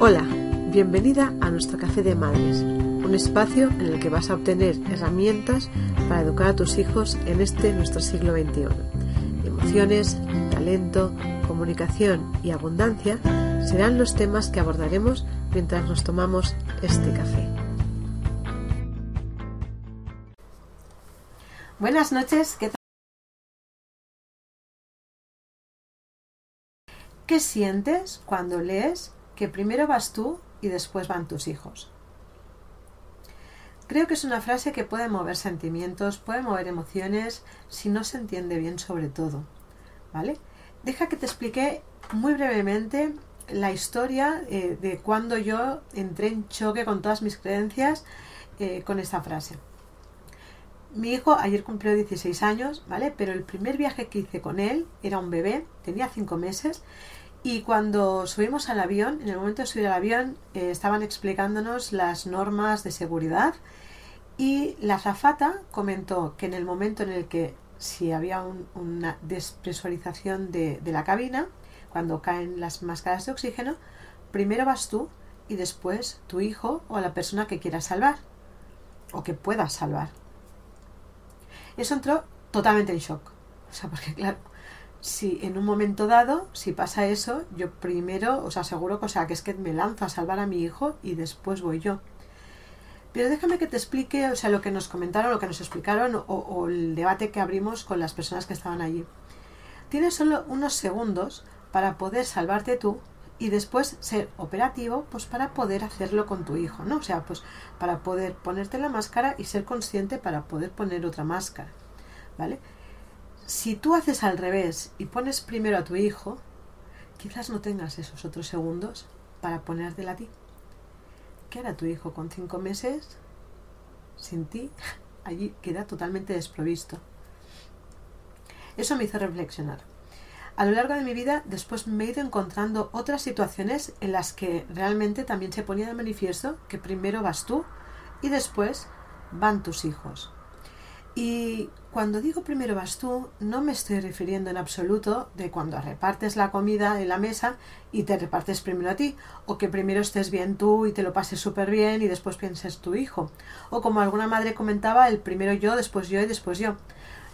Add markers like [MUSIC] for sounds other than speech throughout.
Hola, bienvenida a nuestro Café de Madres, un espacio en el que vas a obtener herramientas para educar a tus hijos en este nuestro siglo XXI. Emociones, talento, comunicación y abundancia serán los temas que abordaremos mientras nos tomamos este café. Buenas noches, ¿qué tal? ¿Qué sientes cuando lees que primero vas tú y después van tus hijos? Creo que es una frase que puede mover sentimientos, puede mover emociones si no se entiende bien sobre todo. ¿Vale? Deja que te explique muy brevemente la historia eh, de cuando yo entré en choque con todas mis creencias eh, con esta frase. Mi hijo ayer cumplió 16 años, ¿vale? Pero el primer viaje que hice con él era un bebé, tenía 5 meses y cuando subimos al avión, en el momento de subir al avión, eh, estaban explicándonos las normas de seguridad y la azafata comentó que en el momento en el que si había una despresurización de, de la cabina, cuando caen las máscaras de oxígeno, primero vas tú y después tu hijo o la persona que quieras salvar o que puedas salvar. Eso entró totalmente en shock. O sea, porque claro, si en un momento dado, si pasa eso, yo primero os aseguro que, o sea, que es que me lanzo a salvar a mi hijo y después voy yo. Pero déjame que te explique, o sea, lo que nos comentaron, lo que nos explicaron o, o el debate que abrimos con las personas que estaban allí. Tienes solo unos segundos para poder salvarte tú y después ser operativo pues para poder hacerlo con tu hijo, ¿no? O sea, pues para poder ponerte la máscara y ser consciente para poder poner otra máscara, ¿vale? Si tú haces al revés y pones primero a tu hijo, quizás no tengas esos otros segundos para ponértela a ti. ¿Qué hará tu hijo con cinco meses sin ti? [LAUGHS] Allí queda totalmente desprovisto. Eso me hizo reflexionar. A lo largo de mi vida, después me he ido encontrando otras situaciones en las que realmente también se ponía de manifiesto que primero vas tú y después van tus hijos. Y cuando digo primero vas tú, no me estoy refiriendo en absoluto de cuando repartes la comida en la mesa y te repartes primero a ti, o que primero estés bien tú y te lo pases súper bien y después pienses tu hijo, o como alguna madre comentaba, el primero yo, después yo y después yo.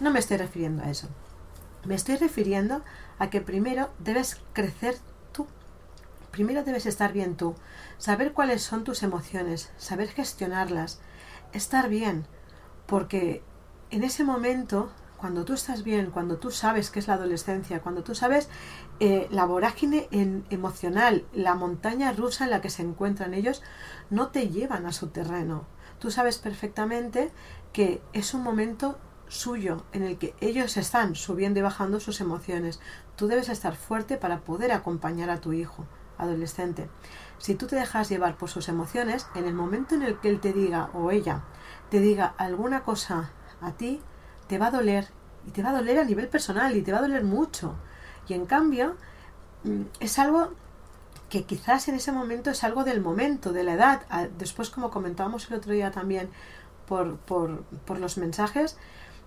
No me estoy refiriendo a eso. Me estoy refiriendo a que primero debes crecer tú. Primero debes estar bien tú, saber cuáles son tus emociones, saber gestionarlas, estar bien, porque en ese momento, cuando tú estás bien, cuando tú sabes qué es la adolescencia, cuando tú sabes eh, la vorágine emocional, la montaña rusa en la que se encuentran ellos, no te llevan a su terreno. Tú sabes perfectamente que es un momento suyo en el que ellos están subiendo y bajando sus emociones. Tú debes estar fuerte para poder acompañar a tu hijo adolescente. Si tú te dejas llevar por sus emociones, en el momento en el que él te diga o ella te diga alguna cosa a ti te va a doler y te va a doler a nivel personal y te va a doler mucho. Y en cambio mm, es algo que quizás en ese momento es algo del momento, de la edad. Después, como comentábamos el otro día también por, por, por los mensajes,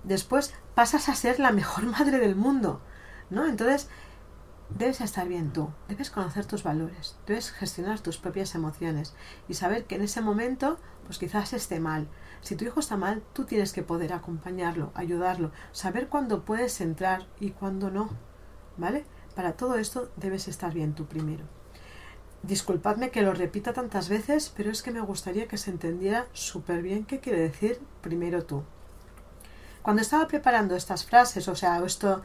después pasas a ser la mejor [LAUGHS] madre del mundo. ¿no? Entonces, debes estar bien tú, debes conocer tus valores, debes gestionar tus propias emociones y saber que en ese momento, pues quizás esté mal, si tu hijo está mal, tú tienes que poder acompañarlo, ayudarlo, saber cuándo puedes entrar y cuándo no. ¿Vale? Para todo esto debes estar bien tú primero. Disculpadme que lo repita tantas veces, pero es que me gustaría que se entendiera súper bien qué quiere decir primero tú. Cuando estaba preparando estas frases, o sea, esto,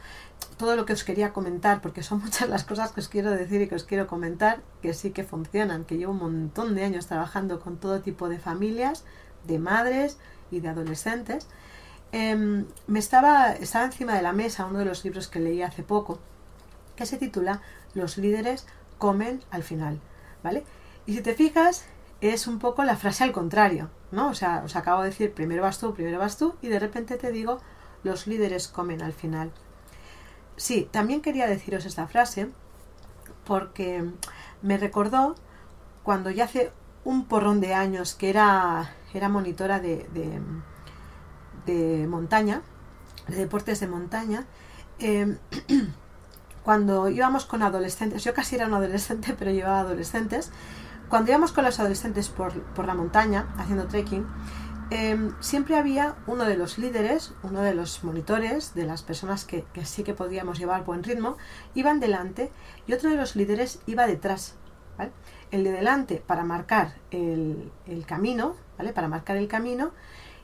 todo lo que os quería comentar, porque son muchas las cosas que os quiero decir y que os quiero comentar, que sí que funcionan, que llevo un montón de años trabajando con todo tipo de familias, de madres y de adolescentes, em, me estaba, estaba encima de la mesa uno de los libros que leí hace poco, que se titula Los líderes comen al final, ¿vale? Y si te fijas, es un poco la frase al contrario, ¿no? O sea, os acabo de decir primero vas tú, primero vas tú, y de repente te digo los líderes comen al final. Sí, también quería deciros esta frase porque me recordó cuando ya hace un porrón de años que era era monitora de, de, montaña, de deportes de montaña. Em, [CLEARS THROAT] cuando íbamos con adolescentes, yo casi era un adolescente, [LAUGHS] pero llevaba adolescentes, cuando íbamos con los adolescentes por, por la montaña haciendo trekking, Em, siempre había uno de los líderes, uno de los monitores, de las personas que, sí que podíamos llevar buen ritmo, iban delante y otro de los líderes iba detrás. El de delante para marcar el, camino, ¿vale? Para marcar el camino,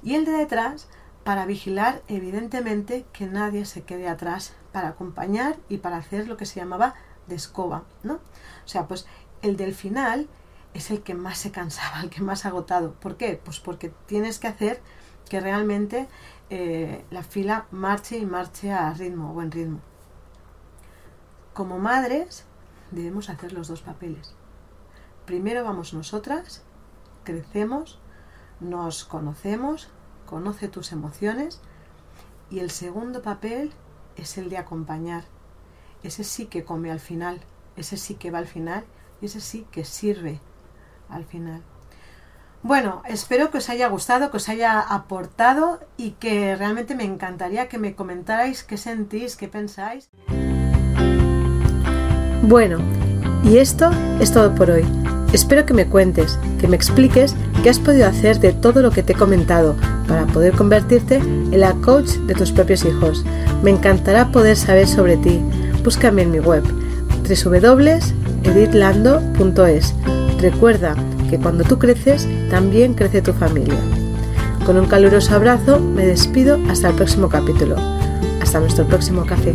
y el de detrás para vigilar evidentemente que nadie se quede atrás, para acompañar y para hacer lo que se llamaba de escoba, ¿no? O sea, pues el del final es el que más se cansaba, el que más agotado. ¿Por qué? Pues porque tienes que hacer que realmente eh, la fila marche y marche a ritmo, buen ritmo. Como madres debemos hacer los dos papeles. Primero vamos nosotras, crecemos, nos conocemos, conoce tus emociones y el segundo papel es el de acompañar. Ese sí que come al final, ese sí que va al final y ese sí que sirve al final. Bueno, espero que os haya gustado, que os haya aportado y que realmente me encantaría que me comentarais qué sentís, qué pensáis. Bueno, y esto es todo por hoy. Espero que me cuentes, que me expliques qué has podido hacer de todo lo que te he comentado para poder convertirte en la coach de tus propios hijos. Me encantará poder saber sobre ti. Búscame en mi web www.editlando.es Recuerda que cuando tú creces, también crece tu familia. Con un caluroso abrazo me despido hasta el próximo capítulo. Hasta nuestro próximo café.